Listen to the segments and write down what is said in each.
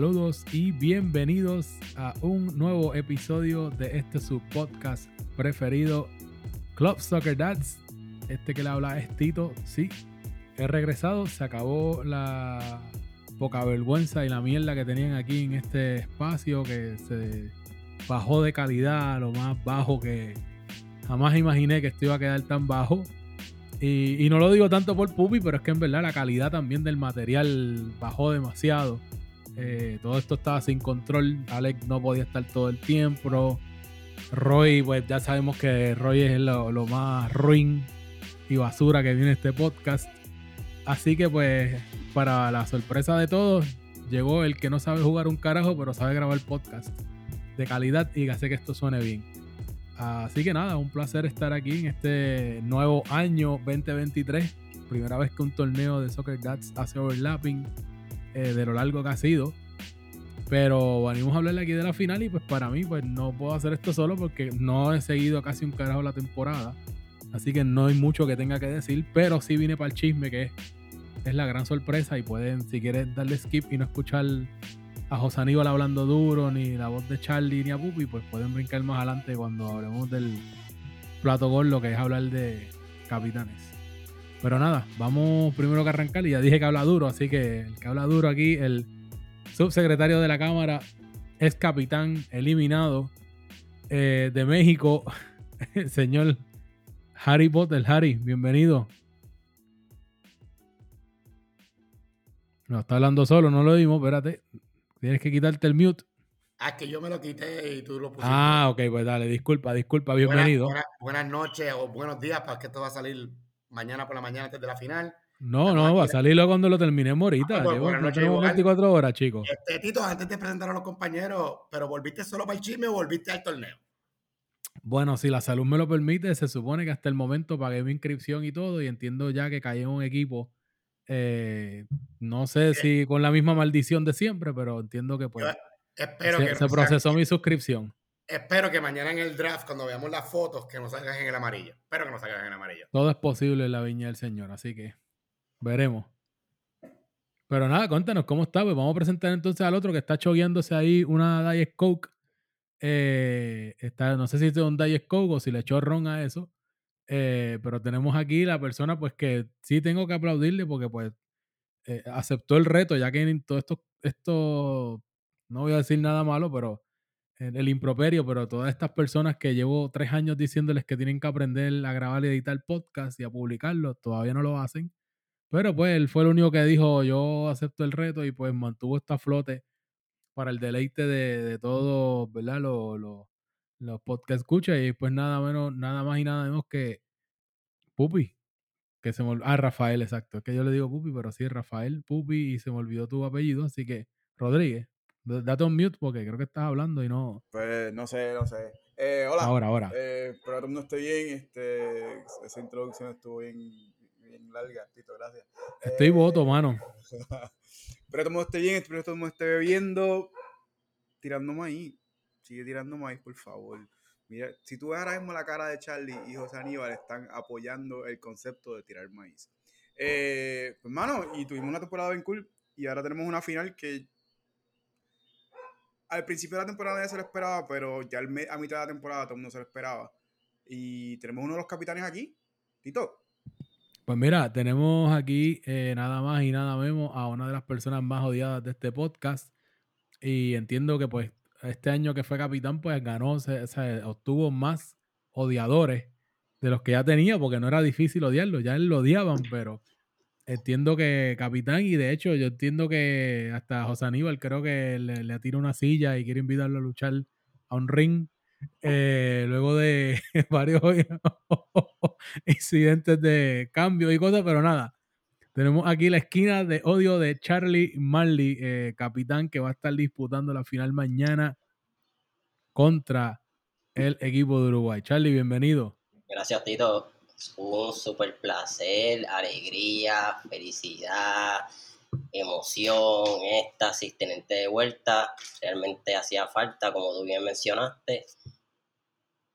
saludos y bienvenidos a un nuevo episodio de este su podcast preferido, Club Soccer Dads. Este que le habla es Tito, sí, he regresado, se acabó la poca vergüenza y la mierda que tenían aquí en este espacio que se bajó de calidad a lo más bajo que jamás imaginé que esto iba a quedar tan bajo. Y, no lo digo tanto por Pupi, pero es que en verdad la calidad también del material bajó demasiado. Eh, todo esto estaba sin control. Alex no podía estar todo el tiempo. Roy, pues ya sabemos que Roy es lo, lo más ruin y basura que viene este podcast. Así que pues, para la sorpresa de todos, llegó el que no sabe jugar un carajo, pero sabe grabar podcast de calidad y hace que esto suene bien. Así que nada, un placer estar aquí en este nuevo año 2023. Primera vez que un torneo de Soccer Dads hace overlapping eh, de lo largo que ha sido. Pero venimos a hablarle aquí de la final y pues para mí pues no puedo hacer esto solo porque no he seguido casi un carajo la temporada. Así que no hay mucho que tenga que decir, pero sí vine para el chisme que es, la gran sorpresa y pueden si quieren darle skip y no escuchar a José Aníbal hablando duro, ni la voz de Charlie, ni a Pupi, pues pueden brincar más adelante cuando hablemos del plato gordo, que es hablar de capitanes. Pero nada, vamos primero que arrancar. Y ya dije que habla duro, así que el que habla duro aquí, el subsecretario de la Cámara, es capitán eliminado eh, de México, el señor Harry Potter. Harry, bienvenido. No, está hablando solo, no lo vimos, espérate. Tienes que quitarte el mute. Ah, que yo me lo quité y tú lo pusiste. Ah, ok, pues dale, disculpa, disculpa, bienvenido. Buenas, noches o buenos días, para que esto va a salir mañana por la mañana antes de la final. No, no, va a salirlo cuando lo terminemos ahorita. Ah, pues, tenemos 24 horas, chicos. Este, Tito, antes de presentar a los compañeros, ¿pero volviste solo para el chisme o volviste al torneo? Bueno, si la salud me lo permite, se supone que hasta el momento pagué mi inscripción y todo, y entiendo ya que caí en un equipo eh, no sé si con la misma maldición de siempre, pero entiendo que pues. Espero se, que se procesó mi suscripción. Espero que mañana en el draft, cuando veamos las fotos, que nos salgan en el amarillo. Espero que nos salgan en el amarillo. Todo es posible en la viña del Señor, así que veremos. Pero nada, cuéntanos cómo está. Pues vamos a presentar entonces al otro que está chogueándose ahí una Diet Coke. Eh, está, no sé si es un Diet Coke o si le echó ron a eso. Eh, pero tenemos aquí la persona pues que sí tengo que aplaudirle porque pues eh, aceptó el reto, ya que en todo esto, esto, no voy a decir nada malo, pero el improperio, pero todas estas personas que llevo tres años diciéndoles que tienen que aprender a grabar y editar podcast y a publicarlo, todavía no lo hacen. Pero pues él fue el único que dijo, yo acepto el reto y pues mantuvo esta flote para el deleite de, de todos, ¿verdad? Los, los, podcast escucha y pues nada menos, nada más y nada menos que Pupi. Que se Ah, Rafael, exacto. Es que yo le digo Pupi, pero sí, Rafael Pupi y se me olvidó tu apellido, así que Rodríguez, date un mute porque creo que estás hablando y no. Pues no sé, no sé. Eh, hola. Ahora, ahora. Eh, pero todo el mundo esté bien. Este, esa introducción estuvo bien, bien larga, Tito, gracias. Estoy eh, voto, mano. pero todo el mundo esté bien, espero que todo el mundo esté bebiendo. Tirando maíz. Sigue tirando maíz, por favor. Mira, si tú ves ahora mismo la cara de Charlie y José Aníbal, están apoyando el concepto de tirar maíz. Eh, pues, mano, y tuvimos una temporada bien cool. Y ahora tenemos una final que al principio de la temporada nadie se lo esperaba, pero ya a mitad de la temporada todo el mundo se lo esperaba. Y tenemos uno de los capitanes aquí, Tito. Pues mira, tenemos aquí eh, nada más y nada menos a una de las personas más odiadas de este podcast. Y entiendo que pues este año que fue capitán, pues ganó, o sea, obtuvo más odiadores de los que ya tenía, porque no era difícil odiarlo, ya él lo odiaban, pero entiendo que capitán, y de hecho yo entiendo que hasta José Aníbal creo que le, le tira una silla y quiere invitarlo a luchar a un ring. Eh, luego de varios incidentes de cambio y cosas, pero nada, tenemos aquí la esquina de odio de Charlie Marley, eh, capitán, que va a estar disputando la final mañana contra el equipo de Uruguay. Charlie, bienvenido. Gracias, Tito. Un súper placer, alegría, felicidad, emoción, éxtasis, tenerte de vuelta. Realmente hacía falta, como tú bien mencionaste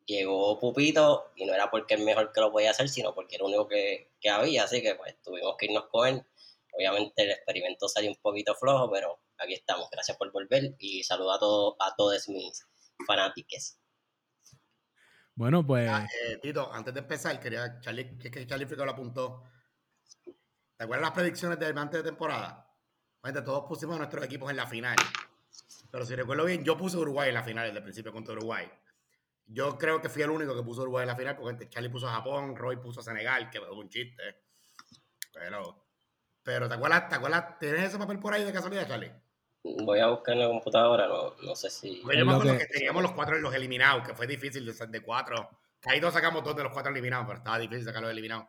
llegó Pupito y no era porque el mejor que lo podía hacer, sino porque era el único que, había, así que pues tuvimos que irnos con él. Obviamente el experimento salió un poquito flojo, pero aquí estamos. Gracias por volver y saludo a, todos a todos mis fanáticos. Bueno, pues. Ah, eh, Tito, antes de empezar, quería. Charlie, que, que Charlie Frico lo apuntó. ¿Te acuerdas las predicciones del antes de temporada? Gente, todos pusimos a nuestros equipos en la final. Pero si recuerdo bien, yo puse Uruguay en la final desde el principio contra Uruguay. Yo creo que fui el único que puso Uruguay en la final, porque Charlie puso a Japón, Roy puso a Senegal, que fue un chiste. Pero, pero ¿te acuerdas? ¿Te acuerdas? ¿Tienes ese papel por ahí de casualidad, Charlie? Voy a buscar en la computadora, no, no sé si. Porque yo me acuerdo que... teníamos los cuatro los eliminados, que fue difícil de, de cuatro. Todos sacamos dos de los cuatro eliminados, pero estaba difícil sacar los eliminados.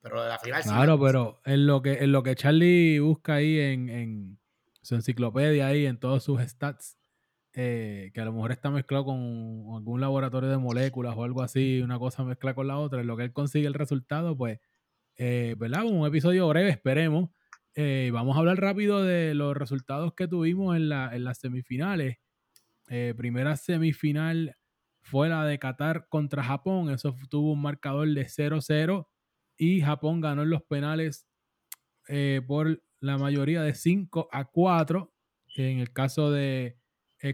Pero de la final Claro, pero en lo que, en lo que Charlie busca ahí en, en su enciclopedia, ahí en todos sus stats, eh, que a lo mejor está mezclado con algún laboratorio de moléculas o algo así, una cosa mezcla con la otra, en lo que él consigue el resultado, pues, eh, ¿verdad? Un episodio breve, esperemos. Eh, vamos a hablar rápido de los resultados que tuvimos en, la, en las semifinales. Eh, primera semifinal fue la de Qatar contra Japón. Eso tuvo un marcador de 0-0 y Japón ganó en los penales eh, por la mayoría de 5 a 4. En el caso de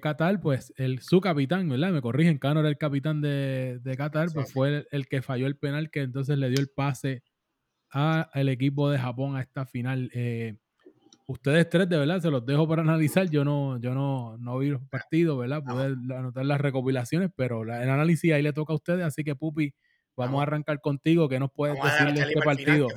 Qatar, pues el, su capitán, ¿verdad? Me corrigen, Cano era el capitán de, de Qatar, pues fue el, el, que falló el penal que entonces le dio el pase al equipo de Japón a esta final. Eh, ustedes tres, de verdad, se los dejo para analizar. Yo no, yo no, no vi los partidos, ¿verdad? Poder anotar las recopilaciones, pero la, el análisis ahí le toca a ustedes. Así que, Pupi, vamos, vamos a arrancar contigo. ¿Qué nos puedes decir de este partido?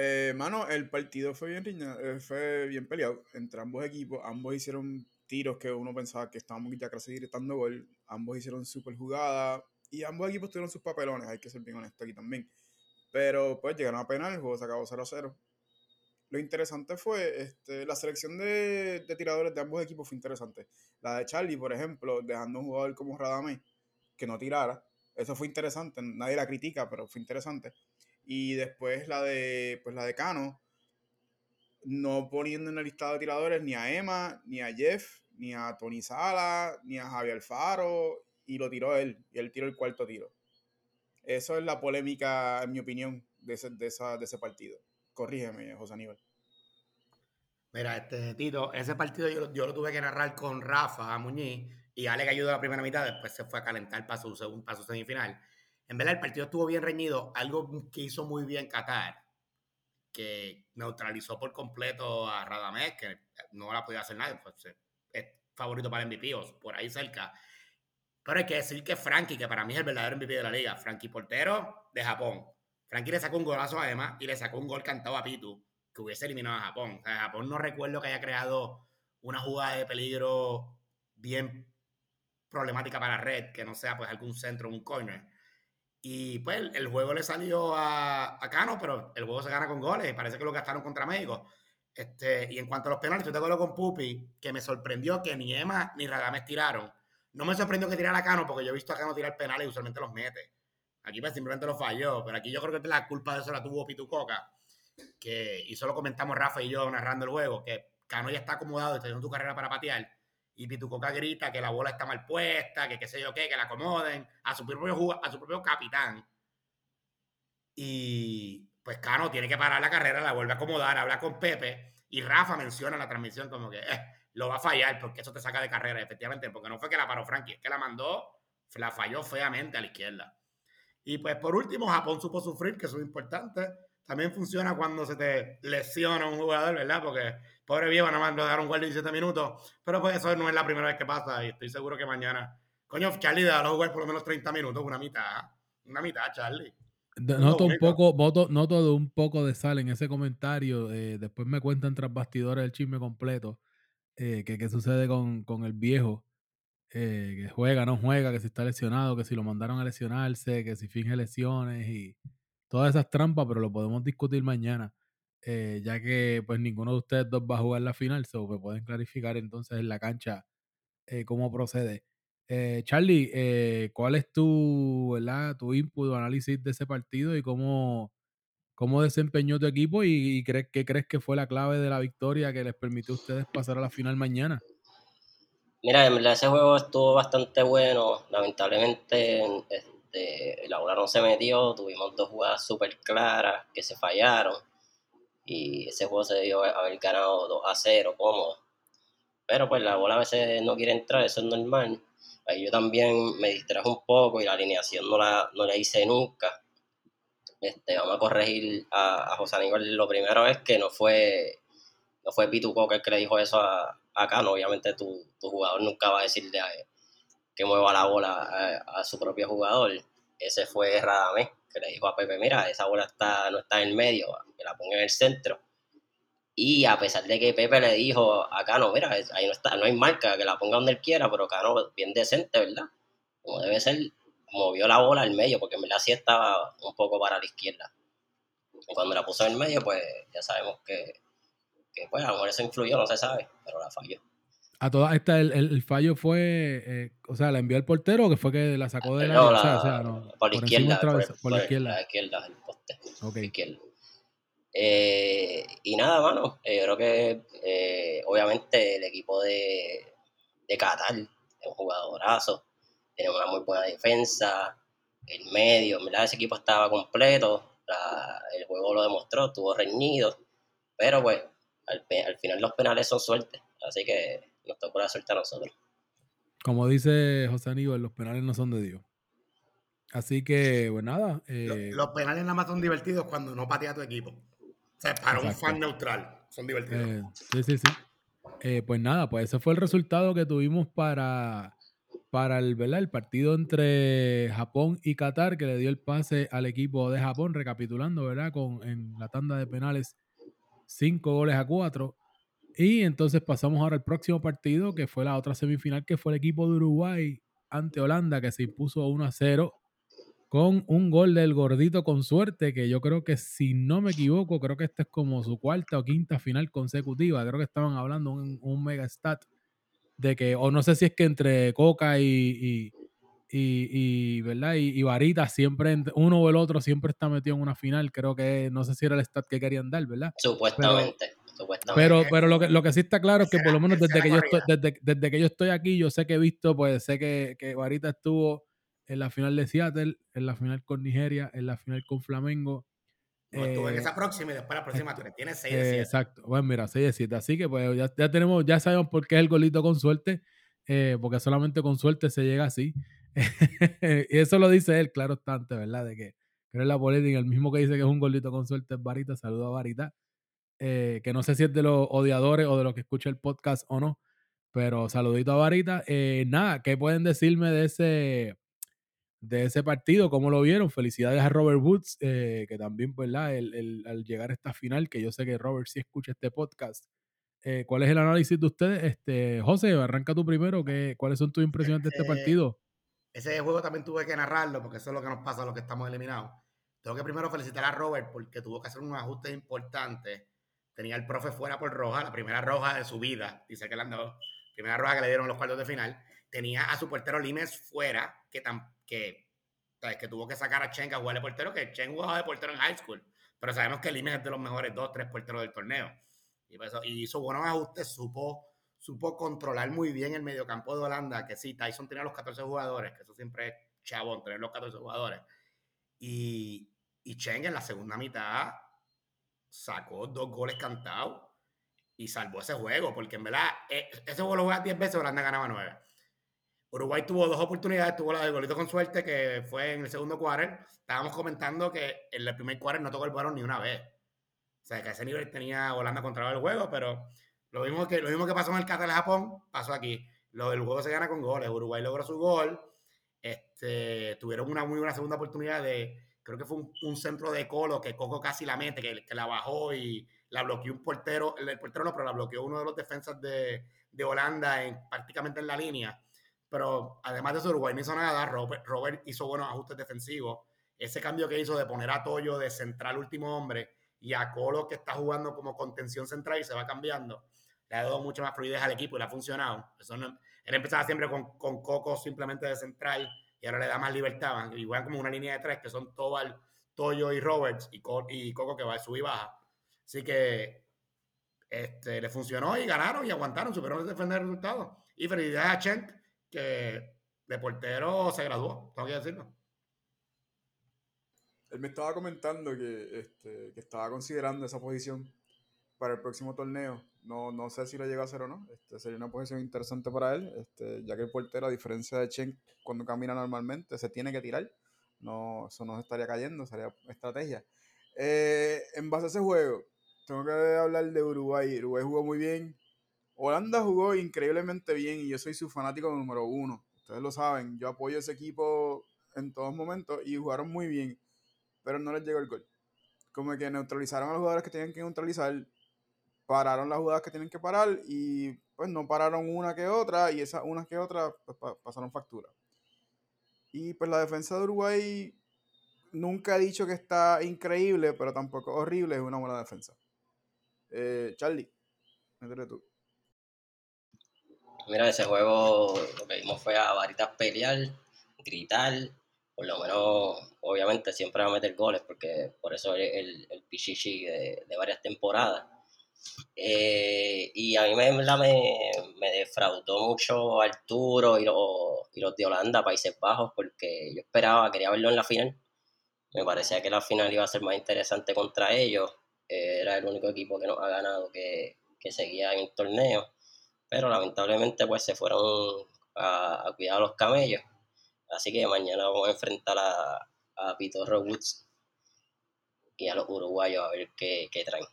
Eh, mano, el partido fue bien, fue bien peleado entre ambos equipos. Ambos hicieron tiros que uno pensaba que estábamos ya casi gritando gol. Ambos hicieron súper jugada y ambos equipos tuvieron sus papelones. Hay que ser bien honesto aquí también. Pero pues llegaron a penal, el juego se acabó 0-0. Lo interesante fue este, la selección de, de, tiradores de ambos equipos fue interesante. La de Charlie, por ejemplo, dejando un jugador como Radame que no tirara. Eso fue interesante. Nadie la critica, pero fue interesante. Y después la de, pues la de Cano, no poniendo en el listado de tiradores ni a Emma, ni a Jeff, ni a Tony Sala, ni a Javier Alfaro, y lo tiró él, y él tiró el cuarto tiro. Eso es la polémica, en mi opinión, de ese, de esa, de ese partido. Corrígeme, José Aníbal. Mira, este Tito, ese partido yo, yo, lo tuve que narrar con Rafa Muñiz y Ale que ayudó la primera mitad, después se fue a calentar para su, segundo, para su semifinal. En verdad, el partido estuvo bien reñido, algo que hizo muy bien Qatar, que neutralizó por completo a Radamés, que no la podía hacer nadie, pues es favorito para el MVP o por ahí cerca. Pero hay que decir que Frankie, que para mí es el verdadero MVP de la liga, Frankie Portero de Japón. Frankie le sacó un golazo además y le sacó un gol cantado a Pitu, que hubiese eliminado a Japón. O sea, Japón no recuerdo que haya creado una jugada de peligro bien problemática para red, que no sea pues algún centro, un corner. Y pues el juego le salió a, a Cano, pero el juego se gana con goles y parece que lo gastaron contra México. Este, y en cuanto a los penales, yo te acuerdo con Pupi, que me sorprendió que ni Emma ni Radames tiraron. No me sorprendió que tirara a Cano porque yo he visto a Cano tirar penales y usualmente los mete. Aquí pues simplemente lo falló, pero aquí yo creo que la culpa de eso la tuvo Pitu Coca, que, y solo comentamos Rafa y yo narrando el juego, que Cano ya está acomodado está haciendo su carrera para patear, y Pitu Coca grita que la bola está mal puesta, que qué sé yo qué, que la acomoden, a su propio, a su propio capitán. Y pues Cano tiene que parar la carrera, la vuelve a acomodar, habla con Pepe, y Rafa menciona en la transmisión como que... Eh, lo va a fallar porque eso te saca de carrera, efectivamente, porque no fue que la paró Frankie, es que la mandó, la falló feamente a la izquierda. Y pues por último, Japón supo sufrir, que eso es importante. También funciona cuando se te lesiona un jugador, ¿verdad? Porque pobre viejo no mandó a dar un gol de 17 minutos, pero pues eso no es la primera vez que pasa y estoy seguro que mañana, coño, Charlie, déjalo jugar por lo menos 30 minutos, una mitad, una mitad, Charlie. Noto un poco, noto, noto un poco de sal en ese comentario. Eh, después me cuentan tras bastidores el chisme completo eh, que qué sucede con, con el viejo, eh, que juega, no juega, que si está lesionado, que si lo mandaron a lesionarse, que si finge lesiones y todas esas trampas, pero lo podemos discutir mañana, eh, ya que pues ninguno de ustedes dos va a jugar la final, so me pueden clarificar entonces en la cancha cómo procede. Charlie, ¿cuál es tu, ¿verdad? tu input análisis de ese partido y cómo, cómo desempeñó tu equipo y, crees, qué crees que fue la clave de la victoria que les permitió a ustedes pasar a la final mañana. Mira, en verdad ese juego estuvo bastante bueno. Lamentablemente la bola no se metió. Tuvimos dos jugadas súper claras que se fallaron. Y ese juego se debió haber ganado 2 a 0, cómodo. pero pues la bola a veces no quiere entrar, eso es normal. Ahí yo también me distrajo un poco y la alineación no la, no la hice nunca. Este, vamos a corregir a, a José Aníbal. Lo primero es que no fue, no fue Pitu Coca el que le dijo eso a, a no Obviamente tu, tu, jugador nunca va a decirle que mueva la bola a, su propio jugador. Ese fue Radamés, que le dijo a Pepe, mira, esa bola está, no está en el medio, que la ponga en el centro. Y a pesar de que Pepe le dijo a Cano, mira, ahí no está, no hay marca, que la ponga donde él quiera, pero Cano bien decente, ¿verdad? Como debe ser, movió la bola al medio, porque en verdad sí estaba un poco para la izquierda. Y cuando la puso en el medio, pues ya sabemos que, que pues a lo mejor eso influyó, no se sabe, pero la falló. A todas estas, el, el, fallo fue, eh, o sea, ¿la envió al portero o que fue que la sacó de la, no, la o sea, no, por, la izquierda, por, por, la izquierda. La izquierda, el poste. Okay. Izquierda. Eh, y nada, mano, eh, yo creo que obviamente el equipo de, de Qatar es un jugadorazo, tiene una muy buena defensa, el medio, ¿verdad? Ese equipo estaba completo, la, el juego lo demostró, estuvo reñido, pero pues al, al final los penales son suerte, así que nos tocó la suerte a nosotros. Como dice José Aníbal, los penales no son de Dios. Así que, pues nada. Eh... Los, penales nada más son divertidos cuando no patea tu equipo. O sea, para un fan neutral. Son divertidos. Eh, sí, sí, sí. Eh, pues nada, pues ese fue el resultado que tuvimos para, para el, ¿verdad? el partido entre Japón y Qatar, que le dio el pase al equipo de Japón, recapitulando, ¿verdad? Con, en la tanda de penales, cinco goles a cuatro. Y entonces pasamos ahora al próximo partido, que fue la otra semifinal, que fue el equipo de Uruguay ante Holanda, que se impuso 1 a 0 con un gol del gordito con suerte, que yo creo que si no me equivoco, creo que esta es como su cuarta o quinta final consecutiva. Creo que estaban hablando un, un mega stat de que, o no sé si es que entre Coca y, y, ¿verdad? Y, Varita siempre, uno o el otro siempre está metido en una final. Creo que, no sé si era el stat que querían dar, ¿verdad? Supuestamente. Pero, pero, lo, que, lo que sí está claro es que por lo menos desde que, yo estoy, desde, desde que yo estoy aquí, yo sé que he visto, pues sé que, que Varita estuvo en la final de Seattle, en la final con Nigeria, en la final con Flamengo. No, estuve en esa próxima y después la próxima tiene 6 de 7. exacto, bueno, mira, 6 de 7. Así que pues ya, ya, tenemos, ya sabemos por qué es el golito con suerte, eh, porque solamente con suerte se llega así. y eso lo dice él, claro obstante, ¿verdad? De que creo en la política, el mismo que dice que es un golito con suerte es Varita, saludo a Varita. Eh, que no sé si es de los odiadores o de los que escucha el podcast o no, pero saludito a Varita. Eh, nada, ¿qué pueden decirme de ese, de ese partido, cómo lo vieron. Felicidades a Robert Woods, eh, que también, pues, el, el, al llegar a esta final, que yo sé que Robert sí escucha este podcast. Eh, ¿Cuál es el análisis de ustedes? Este, José, arranca tú primero. ¿qué, ¿Cuáles son tus impresiones de este partido? Ese juego también tuve que narrarlo, porque eso es lo que nos pasa a los que estamos eliminados. Tengo que primero felicitar a Robert porque tuvo que hacer un ajuste importante. Tenía el profe fuera por roja, la primera roja de su vida, dice que la primera roja que le dieron los cuartos de final. Tenía a su portero Limes fuera, que, tan, que, que tuvo que sacar a Chen a jugar de portero, que Chen jugaba de portero en high school, pero sabemos que Limes es de los mejores dos, tres porteros del torneo. Y, pues, y hizo buenos ajustes, supo, supo controlar muy bien el mediocampo de Holanda, que sí, Tyson tenía los 14 jugadores, que eso siempre es chabón, tener los 14 jugadores. Y, y Chen en la segunda mitad sacó dos goles cantados y salvó ese juego, porque en verdad, eh, ese juego lo juega 10 veces, Holanda ganaba 9. Uruguay tuvo dos oportunidades, tuvo la de golito con suerte, que fue en el segundo quarter. Estábamos comentando que en el primer quarter no tocó el balón ni una vez. O sea, que a ese nivel tenía Holanda controlado el juego, pero lo mismo que, lo mismo que pasó en el Qatar Japón, pasó aquí. Del juego se gana con goles. Uruguay logró su gol. Este, tuvieron una muy buena segunda oportunidad de, creo que fue un, centro de Colo que Coco casi la mete, que, que, la bajó y la bloqueó un portero, el, portero no, pero la bloqueó uno de los defensas de, de Holanda en, prácticamente en la línea pero además de eso, Uruguay no hizo nada. Robert, Robert, hizo buenos ajustes defensivos. Ese cambio que hizo de poner a Toyo de central último hombre y a Colo que está jugando como contención central y se va cambiando, le ha dado mucho más fluidez al equipo y le ha funcionado. Él empezaba siempre con, con, Coco simplemente de central y ahora le da más libertad. Y juegan como una línea de tres que son Tobal, Toyo y Roberts y, Coco que va a subir y baja. Así que este, le funcionó y ganaron y aguantaron, superaron defender el resultado. Y felicidades a Chen que de portero se graduó, tengo que decirlo. Él me estaba comentando que, este, que estaba considerando esa posición para el próximo torneo. No, no sé si lo llega a hacer o no. Este, sería una posición interesante para él, este, ya que el portero, a diferencia de Chen, cuando camina normalmente, se tiene que tirar. No, eso no estaría cayendo, sería estrategia. Eh, en base a ese juego, tengo que hablar de Uruguay. Uruguay jugó muy bien. Holanda jugó increíblemente bien y yo soy su fanático número uno. Ustedes lo saben, yo apoyo ese equipo en todos momentos y jugaron muy bien, pero no les llegó el gol. Como que neutralizaron a los jugadores que tenían que neutralizar, pararon las jugadas que tienen que parar y pues no pararon una que otra y esas unas que otras pues, pasaron factura. Y pues la defensa de Uruguay nunca he dicho que está increíble, pero tampoco horrible, es una buena defensa. Eh, Charlie, métele tú. Mira, ese juego lo que vimos fue a varitas pelear, gritar, por lo menos, obviamente siempre va a meter goles, porque por eso es el, el Pichichi de, varias temporadas. Eh, y a mí me, me, defraudó mucho Arturo y, y los de Holanda, Países Bajos, porque yo esperaba, quería verlo en la final. Me parecía que la final iba a ser más interesante contra ellos. Eh, era el único equipo que nos ha ganado que, que seguía en el torneo pero lamentablemente pues se fueron a, cuidar a los camellos. Así que mañana vamos a enfrentar a, a Pitorro Woods y a los uruguayos a ver qué, qué traen.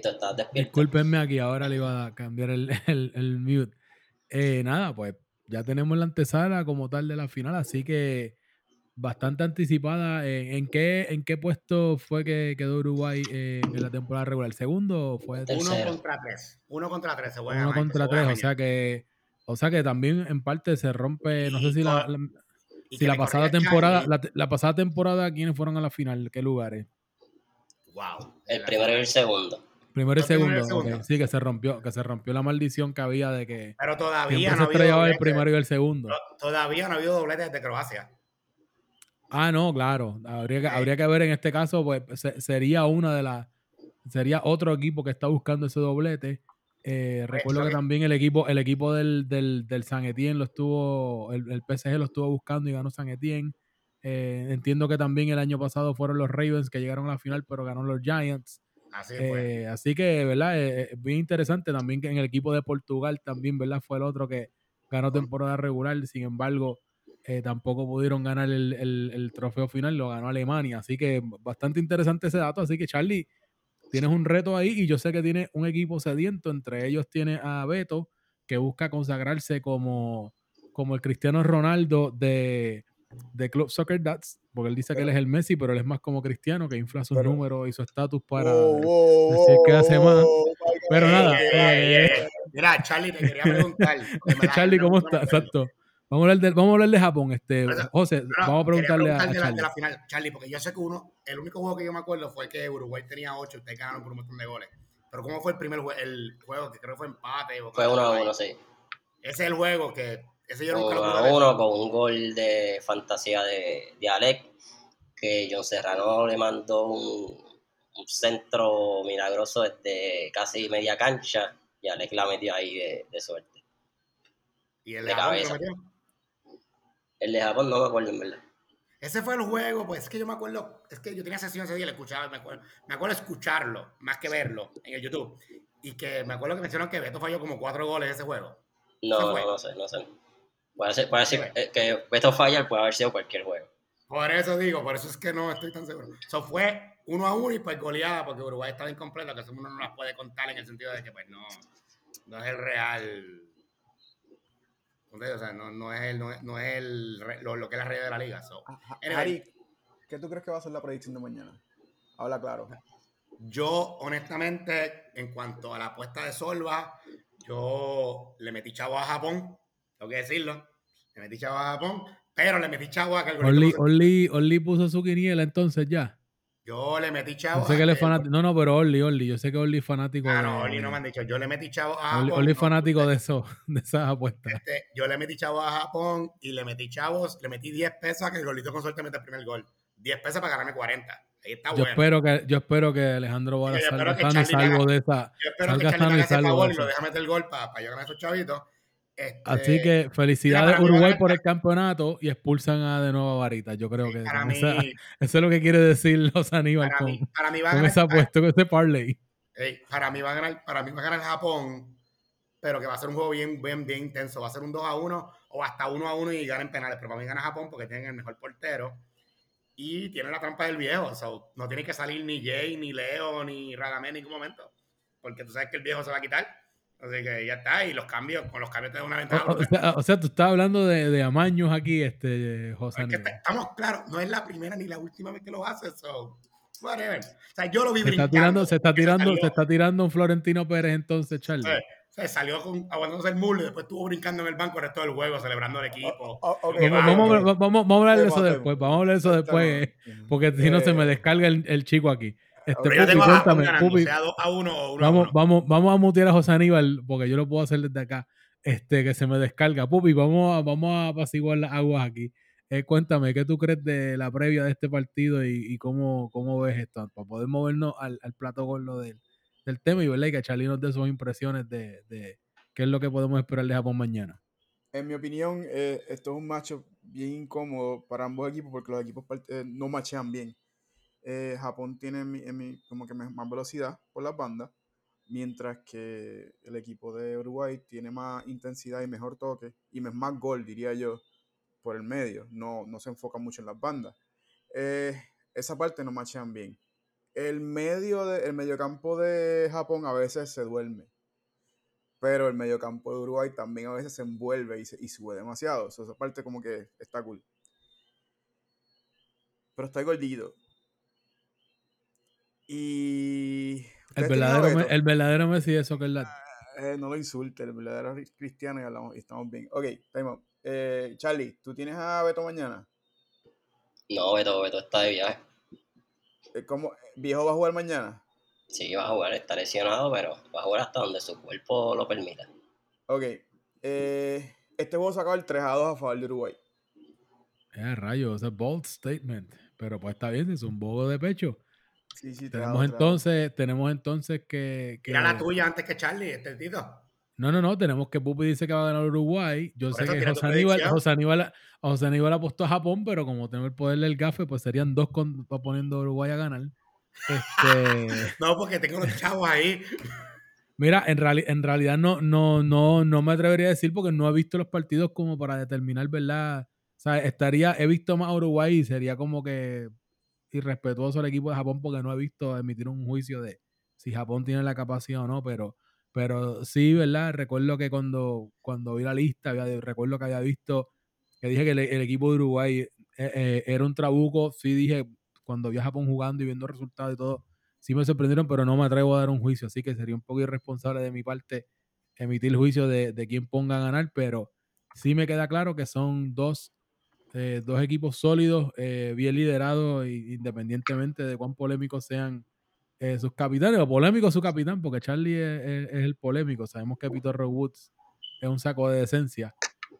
Tú estás despierto. Discúlpenme aquí, ahora le iba a cambiar el, el, el mute. Eh, nada, pues ya tenemos la antesala como tal de la final, así que bastante anticipada. ¿En, qué, ¿En qué puesto fue que quedó Uruguay eh, en la temporada regular? ¿El segundo o fue Uno contra tres. Uno contra tres. Se Uno contra tres. O sea que, o sea que también en parte se rompe. no sé si la, si la pasada temporada, la, pasada temporada, ¿quiénes fueron a la final? ¿Qué lugares? Wow. El primero y el segundo. Primero y segundo, sí, que se rompió, que se rompió la maldición que había de que pero todavía no se estrellaba el primero y el segundo. Todavía no ha habido dobletes de Croacia. Ah, no, claro. Habría que, habría que ver en este caso, pues sería una de las. Sería otro equipo que está buscando ese doblete. Eh, recuerdo que también el equipo, el equipo del, del, del San Etienne lo estuvo, el, el, PSG lo estuvo buscando y ganó San Etienne. Eh, entiendo que también el año pasado fueron los Ravens que llegaron a la final, pero ganó los Giants. Así, eh, así que, ¿verdad? Es bien interesante también que en el equipo de Portugal también, ¿verdad? Fue el otro que ganó temporada regular. Sin embargo, eh, tampoco pudieron ganar el, trofeo final, lo ganó Alemania. Así que bastante interesante ese dato. Así que Charlie, tienes un reto ahí y yo sé que tiene un equipo sediento. Entre ellos tiene a Beto, que busca consagrarse como, como el Cristiano Ronaldo de, de Club Soccer Dats, porque él dice que él es el Messi, pero él es más como Cristiano, que infla sus números y su estatus para decir que hace más. Pero nada. Eh, Mira, Charlie, te quería preguntar. Charlie, ¿cómo está? Exacto. Vamos a hablar de, vamos a hablar de Japón, este, José, vamos a preguntarle a, Charlie. De la, final, Charlie, porque yo sé que uno, el único juego que yo me acuerdo fue que Uruguay tenía 8 y ustedes ganaron por un montón de goles. Pero ¿cómo fue el primer juego? El juego que creo que fue empate. fue 1 a 1, sí. Ese es el juego que, ese yo nunca 1 a 1 con un gol de fantasía de, de Alec, que John Serrano le mandó un, un centro milagroso desde casi media cancha y Alec la metió ahí de, de suerte. ¿Y el de cabeza. El de Japón no me acuerdo, en verdad. Ese fue el juego, pues es que yo me acuerdo, es que yo tenía sesión ese día, lo escuchaba, me acuerdo, me acuerdo escucharlo, más que verlo en el YouTube. Y que me acuerdo que mencionaron que Beto falló como cuatro goles ese juego. No, no, no sé, no sé. Puede, ser, puede eh, que Beto falla, puede haber sido cualquier juego. Por eso digo, por eso es que no estoy tan seguro. Eso fue uno a uno y pues goleada, porque Uruguay estaba incompleto, que eso uno no las puede contar en el sentido de que pues no, no es el real o sea, no, no es, el, no, es el, lo, que es la realidad de la liga. So. ¿qué tú crees que va a ser la predicción de mañana? Habla claro. Yo, honestamente, en cuanto a la apuesta de Solva, yo le metí chavo a Japón, tengo que decirlo. Le metí chavo a Japón, pero le metí chavo a que el Oli puso su quiniela entonces ya. Yo le metí chavo. sé que él es fanático. No, no, pero Orly, Orly. Yo sé que Orly es fanático. Ah, no, Orly no me han dicho. Yo le metí chavo a Japón. Orly es fanático de eso, de esas apuestas. Este, yo le metí chavo a Japón y le metí chavos, le metí 10 pesos a que el golito con suerte meta el primer gol. 10 pesos para ganarme 40. Ahí está yo bueno. Espero que, yo espero que Alejandro Vara salga sano y salvo de esa. Yo espero que Charlie me haga ese favor y lo deja meter el gol para, para yo ganar esos chavitos. Este, Así que felicidades Uruguay por el campeonato y expulsan a de nuevo a Varita. Yo creo que para con mí, eso es lo que quiere decir los Aníbal para con, mí, para mí va a ganar, esa apuesta, con ese parlay. Ey, para mí va a ganar, para mí va a ganar Japón, pero que va a ser un juego bien, bien, bien intenso. Va a ser un 2 a 1 o hasta 1 a 1 y ganen penales. Pero para mí gana Japón porque tienen el mejor portero y tienen la trampa del viejo. So, no tiene que salir ni Jay, ni Leo, ni Radamés en ningún momento. Porque tú sabes que el viejo se va a quitar. Así que ya está. Y los cambios, con los cambios te da una ventaja. O, o sea, o sea, tú estás hablando de, de amaños aquí, este, José estamos claros, no es la primera ni la última vez que lo hace. So, whatever. O sea, yo lo vi Se está brincando. tirando, se está tirando, se está tirando un Florentino Pérez entonces, Charlie. Sí, se salió con, aguantándose el muslo y después estuvo brincando en el banco el resto del juego, celebrando al equipo. Oh, oh, Vamos- Vamos, vamos, a hablar de eso después. Vamos a hablar de eso después, eh, porque si no se me Eh, descarga el, el chico aquí. Este, Pero ya Pupi, tengo a Japón cuéntame, ganando, Pupi, sea 2 a 1 o 1 a vamos, 1. vamos, vamos a mutear a José Aníbal, porque yo lo puedo hacer desde acá, este, que se me descarga. Pupi, vamos a, vamos a apaciguar las aguas aquí. Eh, cuéntame, ¿qué tú crees de la previa de este partido y, y cómo, cómo ves esto? Para poder movernos al, al plato gordo del, del tema y, ¿verdad? y que Charlie nos dé sus impresiones de, de qué es lo que podemos esperar de Japón mañana. En mi opinión, eh, esto es un matchup bien incómodo para ambos equipos porque los equipos eh, no machean bien. Eh, Japón tiene como que más velocidad por las bandas, mientras que el equipo de Uruguay tiene más intensidad y mejor toque y más gol, diría yo, por el medio. No, no se enfoca mucho en las bandas. Eh, esa parte no machean bien. El medio de, el mediocampo de Japón a veces se duerme pero el mediocampo de Uruguay también a veces se envuelve y, sube demasiado. Esa parte como que está cool. Pero está gordito. Y... El ¿ustedes tienen a verdadero, el verdadero Messi de Soccer. Eh, no lo insulte, el verdadero cristiano y, hablamos, y estamos bien. Ok, time out. Eh, Charlie, ¿tú tienes a Beto mañana? No, Beto, Beto está de viaje. Eh, ¿cómo, ¿Viejo va a jugar mañana? Sí, va a jugar, está lesionado, pero va a jugar hasta donde su cuerpo lo permita. Ok. eh, este juego se acaba el 3 a 2 a favor de Uruguay. Eh, rayo, ese es bold statement. Pero pues está bien, es un bobo de pecho. Sí, sí, 3 a 2, Tenemos 3 a 2. entonces, tenemos entonces que, que- Tira la tuya antes que Charlie, Tito. No, no, no, tenemos que Pupi dice que va a ganar Uruguay. Yo Por sé que José Aníbal. José Aníbal, a José Aníbal apostó a Japón, pero como tengo el poder del gafe, pues serían dos con, poniendo a Uruguay a ganar. Este, No, porque tengo los chavos ahí. mira, en, reali- en realidad no, no, no, no me atrevería a decir porque no he visto los partidos como para determinar, ¿verdad? O sea, estaría, he visto más a Uruguay y sería como que irrespetuoso el equipo de Japón porque no he visto emitir un juicio de si Japón tiene la capacidad o no, pero, pero sí, ¿verdad? Recuerdo que cuando, cuando vi la lista, recuerdo que había visto, que dije que el, el equipo de Uruguay eh, eh, era un trabuco, sí dije, cuando vi a Japón jugando y viendo resultados y todo, sí me sorprendieron, pero no me atrevo a dar un juicio, así que sería un poco irresponsable de mi parte emitir juicio de, de quién ponga a ganar, pero sí me queda claro que son dos, eh, dos equipos sólidos, eh, bien liderados, independientemente de cuán polémicos sean eh, sus capitanes, o polémico su capitán, porque Charlie es, es- es el polémico, sabemos que Peter Woods es un saco de decencia.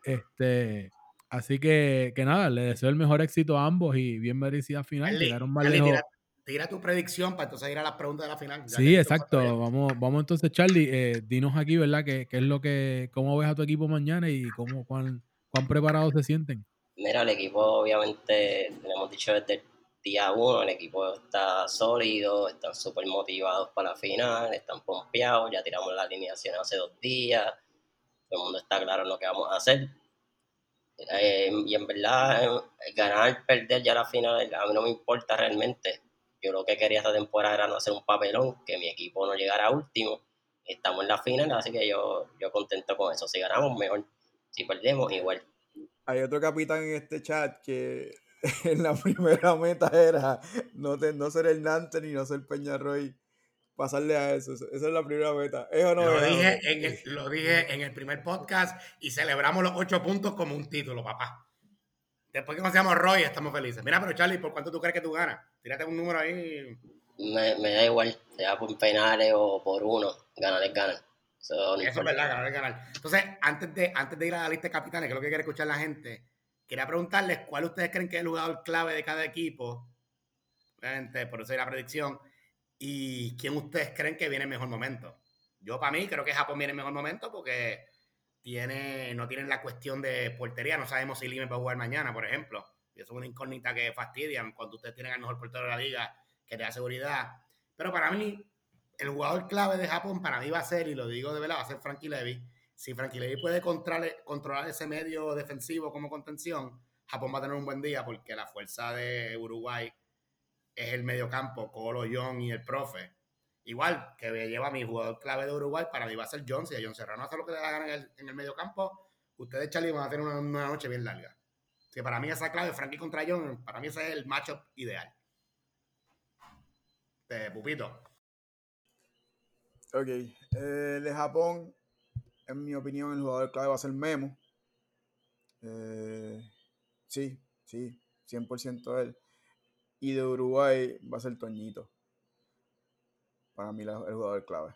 Este, así que, que nada, le deseo el mejor éxito a ambos y bien merecida final. Charlie, Llegaron más Charlie, lejos. tira, tira tu predicción para entonces ir a las preguntas de la final. ya Sí, exacto. Vamos, vamos entonces, Charlie, eh, dinos aquí, ¿verdad? ¿Qué, qué es lo que, cómo ves a tu equipo mañana y cómo, cuán, cuán preparados se sienten? Mira, el equipo obviamente, le hemos dicho desde el día uno, el equipo está sólido, están súper motivados para la final, están pompeados, ya tiramos la alineación hace dos días, todo el mundo está claro en lo que vamos a hacer. Eh, y en verdad, eh, ganar, perder ya la final, a mí no me importa realmente. Yo lo que quería esta temporada era no hacer un papelón, que mi equipo no llegara último. Estamos en la final, así que yo, yo contento con eso. Si ganamos, mejor. Si perdemos, igual. Hay otro capitán en este chat que en la primera meta era no, te- no ser Hernández ni no ser Peñarroy. Pasarle a eso. Esa es la primera meta. ¿Es o no Lo dije, en el, lo dije en el primer podcast y celebramos los ocho puntos como un título, papá. Después que conocemos Roy, estamos felices. Mira, pero Charlie, ¿por cuánto tú crees que tú ganas? Tírate un número ahí. Me, me da igual, sea por penales o por uno, ganar es ganar. Eso no Eso es verdad, ganar es ganar. Entonces, antes de, antes de ir a la lista de capitanes, que es lo que quiere escuchar la gente, quería preguntarles cuál ustedes creen que es el jugador clave de cada equipo. Obviamente, por eso hay la predicción. Y quién ustedes creen que viene en mejor momento. Yo, para mí, creo que Japón viene en mejor momento porque tiene, no tienen la cuestión de portería. No sabemos si Lime va a jugar mañana, por ejemplo. Y eso es una incógnita que fastidian cuando ustedes tienen al mejor portero de la liga que te da seguridad. Pero para mí, el jugador clave de Japón, para mí va a ser, y lo digo de verdad, va a ser Frankie Levy. Si Frankie Levy puede controlar, ese medio defensivo como contención, Japón va a tener un buen día porque la fuerza de Uruguay es el mediocampo, Colo, John y el profe. Igual que me lleva a mi jugador clave de Uruguay, para mí va a ser John. Si a John Serrano hace lo que le da en el, en el mediocampo, ustedes, Charlie, van a tener una, noche bien larga. Que para mí esa clave, Frankie contra John, para mí ese es el matchup ideal. De Pupito. Ok. Eh, de Japón, en mi opinión, el jugador clave va a ser Memo. Eh, sí, sí, 100% él. Y de Uruguay va a ser Toñito. Para mí, la- el jugador clave.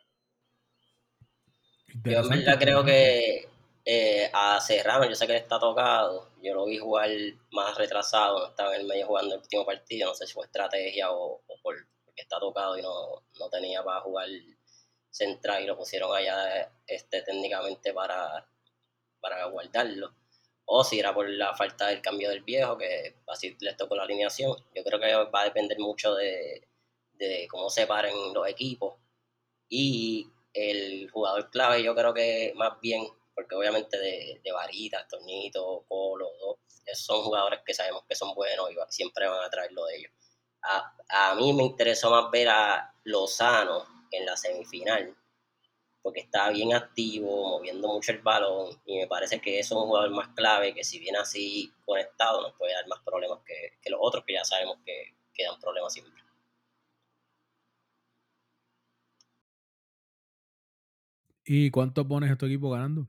Yo en verdad creo que eh, a Serrano, yo sé que él está tocado. Yo lo vi jugar más retrasado, no estaba en el medio jugando el último partido. No sé si fue estrategia o, o por, porque está tocado y no, no tenía para jugar central y lo pusieron allá este, técnicamente para, para guardarlo. O si era por la falta del cambio del viejo, que así les tocó la alineación. Yo creo que va a depender mucho de, de cómo se paren los equipos. Y el jugador clave yo creo que más bien, porque obviamente de, de Varita, Tornito, Colo, dos, son jugadores que sabemos que son buenos y siempre van a traer lo de ellos. A, a mí me interesó más ver a Lozano en la semifinal, porque está bien activo, moviendo mucho el balón, y me parece que eso es un jugador más clave, que si viene así conectado nos puede dar más problemas que, que los otros, que ya sabemos que, que dan problemas siempre. ¿Y cuánto pones a tu equipo ganando?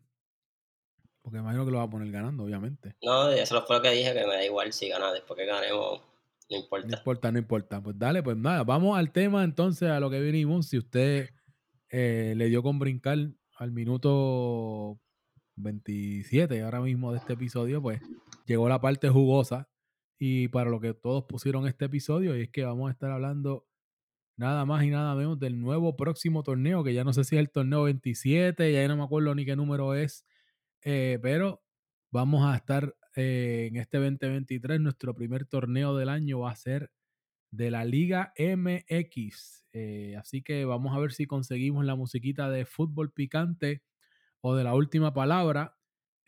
Porque imagino que lo va a poner ganando, obviamente. No, eso fue lo que dije, que me da igual si gana, después que ganemos, no No importa. importa, no importa. Pues dale, pues nada, vamos al tema entonces, a lo que vinimos. Si usted eh, le dio con brincar al minuto 27 ahora mismo de este episodio, pues llegó la parte jugosa y para lo que todos pusieron este episodio, y es que vamos a estar hablando nada más y nada menos del nuevo próximo torneo, que ya no sé si es el torneo 27, ya no me acuerdo ni qué número es, eh, pero vamos a estar eh, en este 2023, nuestro primer torneo del año va a ser de la Liga MX. eh, así que vamos a ver si conseguimos la musiquita de fútbol picante o de la última palabra,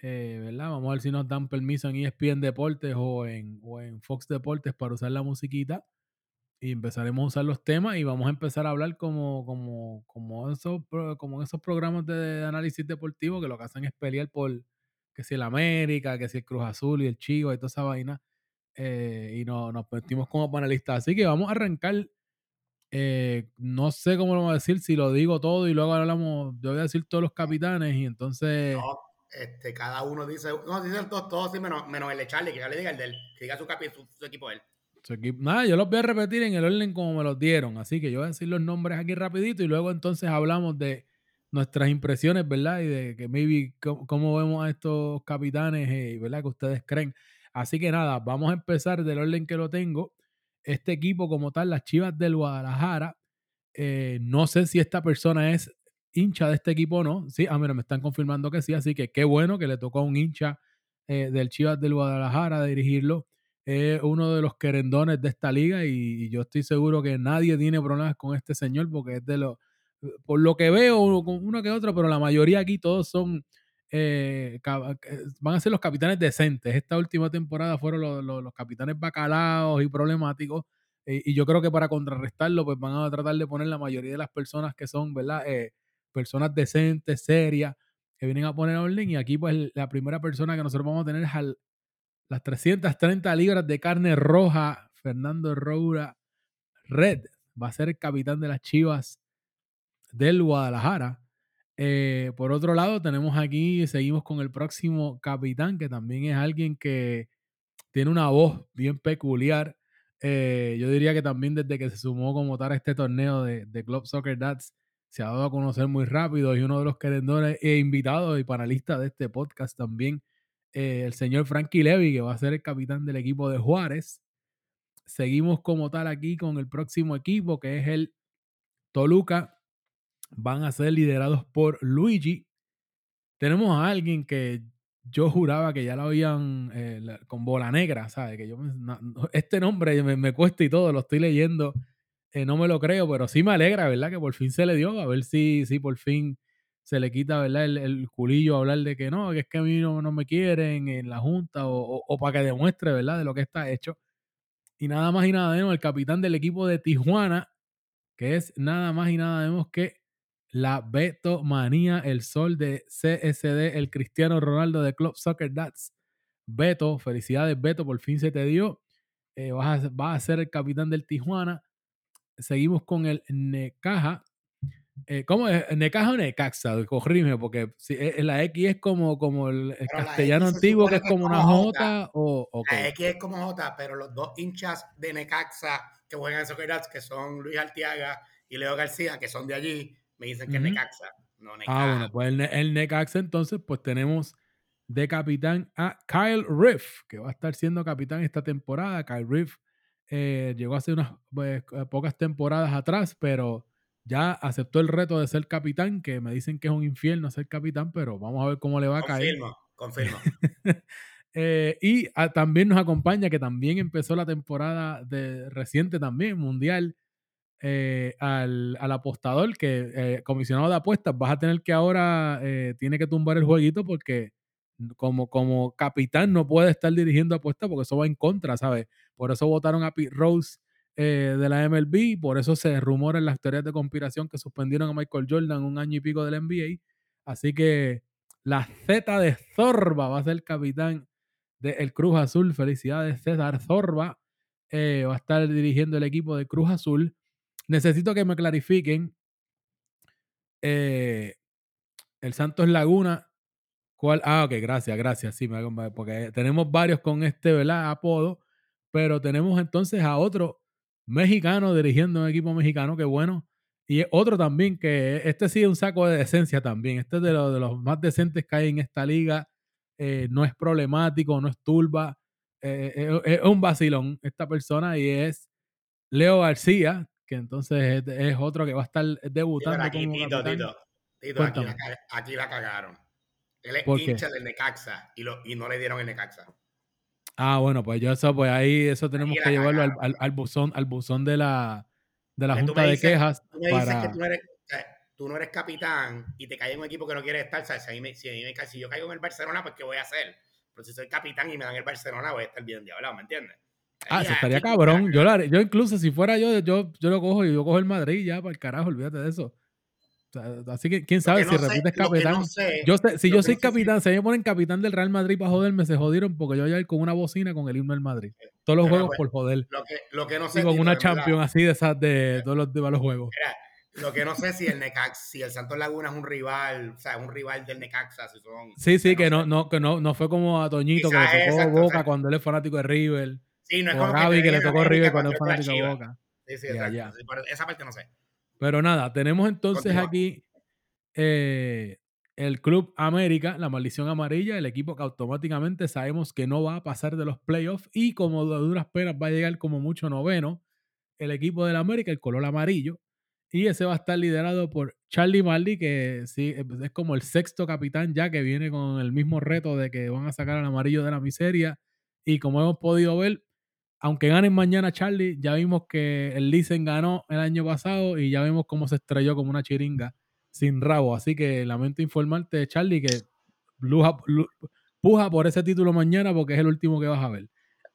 eh, ¿verdad? Vamos a ver si nos dan permiso en ESPN Deportes o en, o en Fox Deportes para usar la musiquita y empezaremos a usar los temas y vamos a empezar a hablar como, como, como, esos, como esos programas de análisis deportivo que lo que hacen es pelear por que si el América, que si el Cruz Azul y el Chivo y toda esa vaina. eh, y no- nos metimos como panelistas. Así que vamos a arrancar. eh, no sé cómo lo voy a decir, si lo digo todo y luego hablamos, yo voy a decir todos los capitanes y entonces... No, este, cada uno dice, no, dicen todos, todos sí, menos, menos el de Charlie, que ya le diga el del, que diga su, capi, su, su equipo él. su equipo- Nada, yo los voy a repetir en el orden como me los dieron. Así que yo voy a decir los nombres aquí rapidito y luego entonces hablamos de nuestras impresiones, ¿verdad? Y de que maybe cómo, vemos a estos capitanes, eh, ¿verdad? Que ustedes creen. Así que nada, vamos a empezar del orden que lo tengo. Este equipo como tal, las Chivas del Guadalajara, eh, no sé si esta persona es hincha de este equipo o no. Sí, ah, mira, me están confirmando que sí, así que qué bueno que le tocó a un hincha eh, del Chivas del Guadalajara dirigirlo es uno de los querendones de esta liga y, y yo estoy seguro que nadie tiene problemas con este señor porque es de los, por lo que veo, uno, que otro, pero la mayoría aquí todos son, eh, eh, van a ser los capitanes decentes. Esta última temporada fueron los, los- capitanes bacalaos y problemáticos y yo creo que para contrarrestarlo pues van a tratar de poner la mayoría de las personas que son, ¿verdad? Eh, personas decentes, serias, que vienen a poner orden y aquí pues la primera persona que nosotros vamos a tener es al, las 330 libras de carne roja, Fernando Roura Red va a ser el capitán de las Chivas del Guadalajara. Eh, por otro lado, tenemos aquí, seguimos con el próximo capitán, que también es alguien que tiene una voz bien peculiar. Eh, yo diría que también desde que se sumó como tal a este torneo de, Club Soccer Dads, se ha dado a conocer muy rápido y uno de los querendones e invitados y panelistas de este podcast también, eh, el señor Frankie Levy, que va a ser el capitán del equipo de Juárez. Seguimos como tal aquí con el próximo equipo, que es el Toluca. Van a ser liderados por Luigi. tenemos a alguien que yo juraba que ya lo habían eh, con bola negra, ¿sabes? Que yo este nombre me, cuesta y todo, lo estoy leyendo, eh, no me lo creo, pero sí me alegra, ¿verdad? Que por fin se le dio, a ver si, si por fin se le quita, ¿verdad? El, el culillo a hablar de que no, que es que a mí no, no me quieren en la junta o- o para que demuestre, ¿verdad? De lo que está hecho. Y nada más y nada menos, el capitán del equipo de Tijuana, que es nada más y nada menos que la Beto Manía, el sol de CSD, el Cristiano Ronaldo de Club Soccer Dats. Beto, felicidades Beto, por fin se te dio. Eh, vas, a, vas a ser el capitán del Tijuana. Seguimos con el Necaja. Eh, ¿Cómo es? ¿Necaja o Necaxa? Corrime, porque si, eh, la X es como, como el, castellano antiguo, que es como una J o... ok. La X es como J, pero los dos hinchas de Necaxa que juegan en Soccer Dats, que son Luis Artiaga y Leo García, que son de allí, me dicen que Ujú. es Necaxa, no Necaxa. Ah, bueno, pues el, Ne- el Necaxa entonces, pues tenemos de capitán a Kyle Riff, que va a estar siendo capitán esta temporada. Kyle Riff eh, llegó hace unas pues, eh, pocas temporadas atrás, pero ya aceptó el reto de ser capitán, que me dicen que es un infierno ser capitán, pero vamos a ver cómo le va a caer. confirmo, confirmo. Eh, y ah, también nos acompaña, que también empezó la temporada de reciente también, mundial, eh, al, al apostador, que eh, comisionado de apuestas, vas a tener que ahora, eh, tiene que tumbar el jueguito porque como, como capitán no puede estar dirigiendo apuestas porque eso va en contra, ¿sabes? Por eso votaron a Pete Rose de la MLB, por eso se rumora en las teorías de conspiración que suspendieron a Michael Jordan un año y pico del NBA. Así que la Z de Zorba va a ser capitán del Cruz Azul. Felicidades, César Zorba. va a estar dirigiendo el equipo de Cruz Azul. Necesito que me clarifiquen eh, el Santos Laguna. ¿Cuál? Ah, ok, gracias, gracias. Sí, me hago- porque tenemos varios con este ¿verdad? apodo, pero tenemos entonces a otro mexicano dirigiendo un equipo mexicano, que bueno. Y otro también que este sí es un saco de decencia también. Este es de, los- de los más decentes que hay en esta liga. eh, no es problemático, no es turba. eh, es, un vacilón esta persona y es Leo García, que entonces es, es otro que va a estar pero debutando aquí, como Tito, capitán. Tito, Tito, aquí Cuéntame. la, ca- aquí la cagaron. Él es hincha del Necaxa y, lo, y no le dieron el Necaxa. Ah, bueno, pues yo eso, pues ahí eso tenemos que llevarlo al, cagaron. al- al buzón, al buzón de la, de la tú Junta de Quejas Tú me dices para. que tú no, eres, o sea, tú no eres capitán y te caes en un equipo que no quiere estar. ¿sabes? Si, a mí me- si, a mí me si yo caigo en el Barcelona, pues ¿qué voy a hacer? Pero si soy capitán y me dan el Barcelona, voy a estar bien diablado, ¿me entiendes? Ah, eso estaría cabrón. Yo, haré- yo incluso si fuera yo, yo, yo lo cojo y yo cojo el Madrid ya para el carajo, olvídate de eso. O sea, así que quién sabe que si sé- repites capitán. no sé- yo sé- si yo soy capitán, si me ponen capitán del Real Madrid para joderme, se jodieron porque yo voy a ir con una bocina con el himno del Madrid. Todos los Pero, juegos pues, por joder. Lo que, lo que no sé. Y con una en verdad, champion así de esas de todos los, de los juegos. Mira, lo que no sé si el Necax, si el Santos Laguna es un rival, o sea, un rival del Necaxa, si son. Sí, sí, que no, no, que no, no fue como a Toñito que le es, tocó exacto, Boca exacto. cuando él es fanático de River. Sí, no es como que le tocó River cuando es fanático de. Boca. Sí, sí, exacto. por esa parte no sé. Pero nada, tenemos entonces Continúa. aquí eh, el Club América, la maldición amarilla, el equipo que automáticamente sabemos que no va a pasar de los playoffs y como de duras penas va a llegar como mucho noveno, el equipo del América, el color amarillo, y ese va a estar liderado por Charlie Maldi, que sí, es como el sexto capitán ya que viene con el mismo reto de que van a sacar al amarillo de la miseria y como hemos podido ver, aunque ganen mañana Charlie, ya vimos que el Licen ganó el año pasado y ya vemos cómo se estrelló como una chiringa sin rabo. Así que lamento informarte, Charlie, que luja- lu- puja por ese título mañana porque es el último que vas a ver.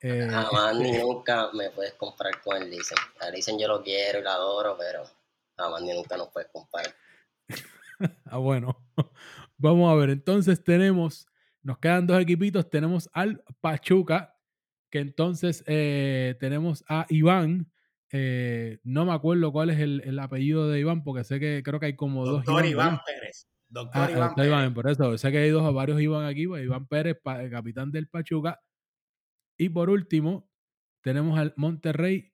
Eh, Jamás ni nunca me puedes comparar con el Listen. El Listen yo lo quiero y lo adoro, pero jamás ni nunca nos puedes comparar. Ah, bueno. Vamos a ver. Entonces tenemos, nos quedan dos equipitos. Tenemos al Pachuca, que entonces eh, tenemos a Iván. eh, no me acuerdo cuál es el, el apellido de Iván, porque sé que creo que hay como Doctor dos Iván, ¿verdad? Pérez. Doctor Ah, Iván doctor Iván, Pérez. por eso. Sé que hay dos, varios Iván aquí. pues, Iván Pérez, pa- el capitán del Pachuca. Y por último, tenemos al Monterrey.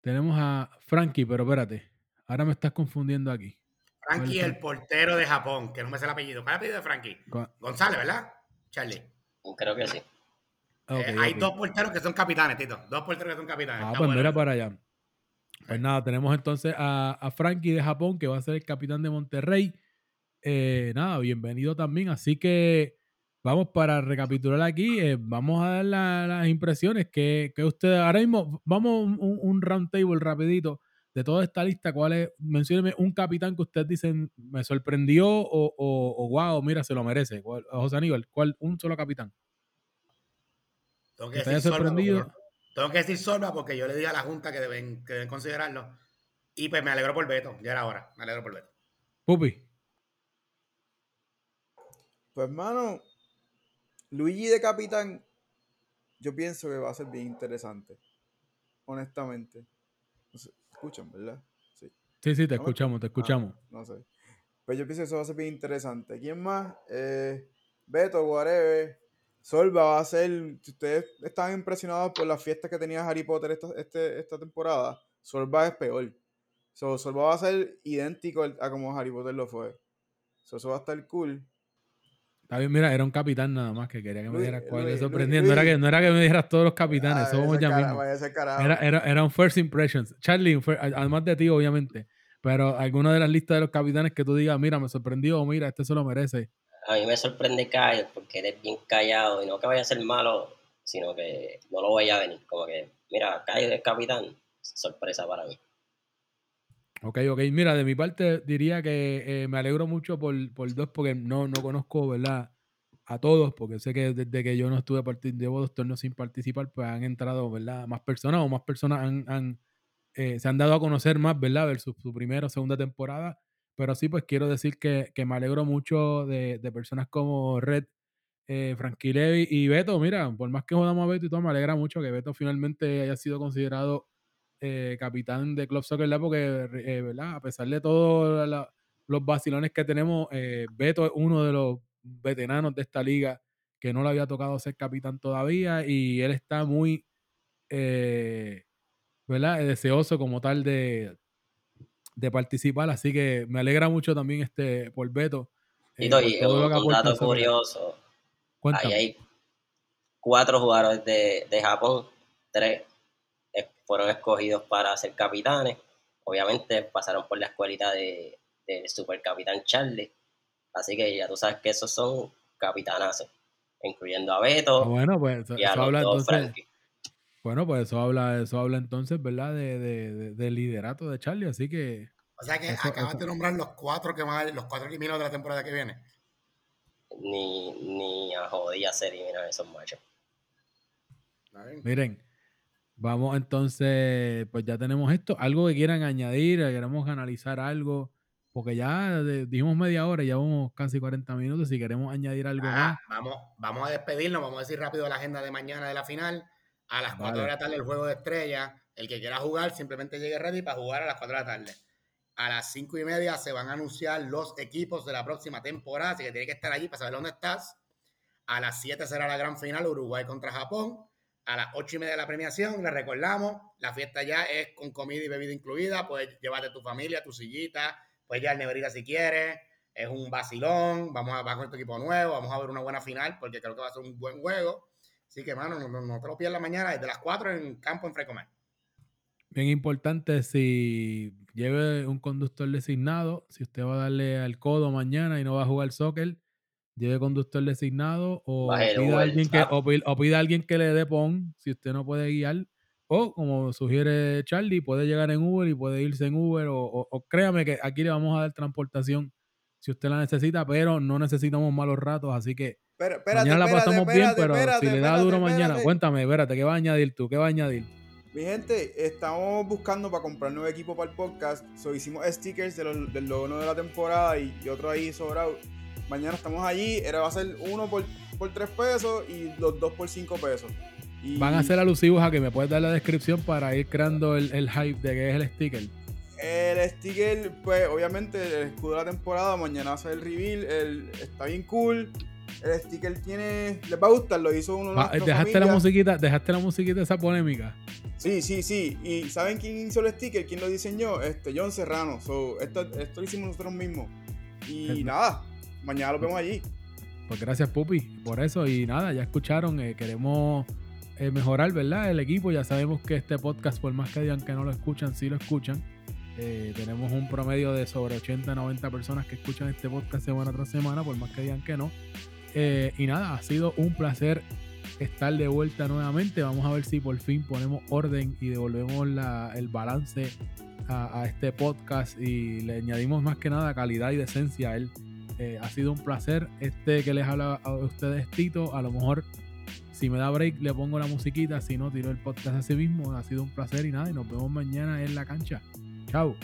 Tenemos a Frankie, pero espérate. Ahora me estás confundiendo aquí. Frankie, ¿Cuál es el portero de Japón, que no me sé el apellido. ¿Cuál es el apellido de Frankie? González, ¿verdad? Charlie. Creo que sí. Ok, Eh, hay dos porteros que son capitanes, Tito. Dos porteros que son capitanes. Ah, Está pues bueno mira para allá. Pues nada, tenemos entonces a, a Frankie de Japón, que va a ser el capitán de Monterrey. eh, nada, bienvenido también. Así que vamos para recapitular aquí, eh, vamos a dar la- las impresiones que, que ustedes, ahora mismo, vamos un, un, un round table rapidito de toda esta lista, ¿cuál es? Mencióneme un capitán que ustedes dicen me sorprendió o, o, o wow, mira, se lo merece. ¿Cuál- José Aníbal, ¿cuál? Un solo capitán. Tengo ¿Que decir Sorba porque sorprendido? no- tengo que decir Sorba porque yo le dije a la Junta que deben, que deben considerarlo. Y pues me alegro por Beto, ya era hora, me alegro por Beto. Pupi. Pues, mano, Luigi de capitán, yo pienso que va a ser bien interesante. Honestamente. No sé, escuchan, ¿verdad? Sí. Sí, sí, te ¿No me escuchamos, te escuchamos. Ah, no sé. Pues yo pienso que eso va a ser bien interesante. ¿Quién más? Eh, Beto, whatever. Solva va a ser. Si ustedes estaban impresionados por las fiestas que tenía Harry Potter esta, este- esta temporada, Solva es peor. So, Solva va a ser idéntico a como Harry Potter lo fue. So, eso va a estar cool. Está bien, mira, era un capitán nada más que quería que me dijeras cuál sorprendiendo. No era, que, no era que me dijeras todos los capitanes, Ah, somos ya cara- mismo. vaya ese carajo. Era, era, era un first impressions. Charlie, además de ti, obviamente. Pero alguna de las listas de los capitanes que tú digas, mira, me sorprendió, o mira, este se lo merece. A mí me sorprende Kyle porque eres bien callado y no que vaya a ser malo, sino que no lo vaya a venir. Como que, mira, Kyle es capitán, sorpresa para mí. Ok, ok. Mira, de mi parte diría que eh, me alegro mucho por, por dos, porque no, no conozco, ¿verdad? A todos, porque sé que desde que yo no estuve participando, llevo dos torneos sin participar, pues han entrado, ¿verdad? Más personas o más personas han, eh, se han dado a conocer más, ¿verdad? Versus su primera o segunda temporada. Pero sí, pues quiero decir que, que me alegro mucho de, de personas como Red, eh, Frankie Levy y Beto. Mira, por más que jodamos a Beto y todo, me alegra mucho que Beto finalmente haya sido considerado eh, capitán de Club Soccer Lab, porque, eh, ¿verdad? A pesar de todos los vacilones que tenemos, eh, Beto es uno de los veteranos de esta liga que no le había tocado ser capitán todavía y él está muy, ¿verdad? Deseoso como tal de, de participar, así que me alegra mucho también este por Beto. eh, Tito, por y un, un dato curioso, ahí hay cuatro jugadores de, de Japón, tres eh, fueron escogidos para ser capitanes. Obviamente pasaron por la escuelita de, del supercapitán Charlie. Así que ya tú sabes que esos son capitanazos, incluyendo a Beto Ah, bueno, pues y a los habla dos entonces. Frankie. Bueno, pues eso habla, eso habla entonces, ¿verdad? De, de, de- del liderato de Charlie, así que O sea que Eso- acabas eso. de nombrar los cuatro que van, los cuatro eliminados de la temporada que viene. Ni, ni a jodida serie, mira esos machos. Miren, vamos entonces, pues ya tenemos esto. Algo que quieran añadir, queremos analizar algo, porque ya de- dijimos media hora, ya vamos casi 40 minutos. Si queremos añadir algo Ah, más, vamos, vamos a despedirnos, vamos a decir rápido la agenda de mañana de la final. A las 4 Vale. de la tarde el juego de estrella. El que quiera jugar simplemente llegue ready para jugar a las 4 de la tarde. A las 5 y media se van a anunciar los equipos de la próxima temporada, así que tiene que estar allí para saber dónde estás. A las 7 será la gran final, Uruguay contra Japón. A las 8 y media la premiación, les recordamos, la fiesta ya es con comida y bebida incluida, puedes llevarte tu familia, tu sillita, puedes llevar neverita si quieres, es un vacilón, vamos a, va con tu equipo nuevo, vamos a ver una buena final, porque creo que va a ser un buen juego. Así que, mano, no, no- no te lo pierdas mañana, desde las 4 en campo en Frecomer. bien importante, si lleve un conductor designado, si usted va a darle al codo mañana y no va a jugar soccer, lleve conductor designado o pida, a alguien que, ¿sabes? o, pi- o pida a alguien que le dé pon si usted no puede guiar. O, como sugiere Charlie, puede llegar en Uber y puede irse en Uber. O, o- o créame que aquí le vamos a dar transportación si usted la necesita, pero no necesitamos malos ratos. Así que Espera- espérate, mañana la espérate, pasamos bien, espérate, pero espérate, si le da duro mañana, cuéntame, espérate, ¿qué va a añadir tú? ¿Qué va a añadir? Mi gente, estamos buscando para comprar nuevo equipo para el podcast. So, hicimos stickers de los- del logo de la temporada y, y otro ahí sobrado. Mañana estamos allí. Era, va a ser uno por, por 3 pesos y los dos por 5 pesos. Y Van a ser alusivos a que me puedes dar la descripción para ir creando el, el hype de que es el sticker. El sticker, pues obviamente el escudo de la temporada. Mañana va a ser el reveal. El, está bien cool. El sticker tiene. Les va a gustar, lo hizo uno de Va, nuestra dejaste la musiquita, dejaste la musiquita esa polémica. Sí, sí, sí. ¿Y saben quién hizo el sticker? ¿Quién lo diseñó? Este, John Serrano. So, esto, esto lo hicimos nosotros mismos. Y nada, mañana lo vemos allí. Pues gracias, Pupi, por eso. Y nada, ya escucharon, eh, queremos eh, mejorar, ¿verdad? El equipo. Ya sabemos que este podcast, por más que digan que no lo escuchan, sí lo escuchan. Eh, tenemos un promedio de sobre 80, 90 personas que escuchan este podcast semana tras semana, por más que digan que no. Eh, y nada, ha sido un placer estar de vuelta nuevamente. Vamos a ver si por fin ponemos orden y devolvemos la- el balance a, a este podcast y le añadimos más que nada calidad y decencia a él. Eh, ha sido un placer. Este que les habla a ustedes, Tito. A lo mejor, si me da break, le pongo la musiquita. Si no, tiro el podcast así mismo. Ha sido un placer y nada. Y nos vemos mañana en la cancha. Chao.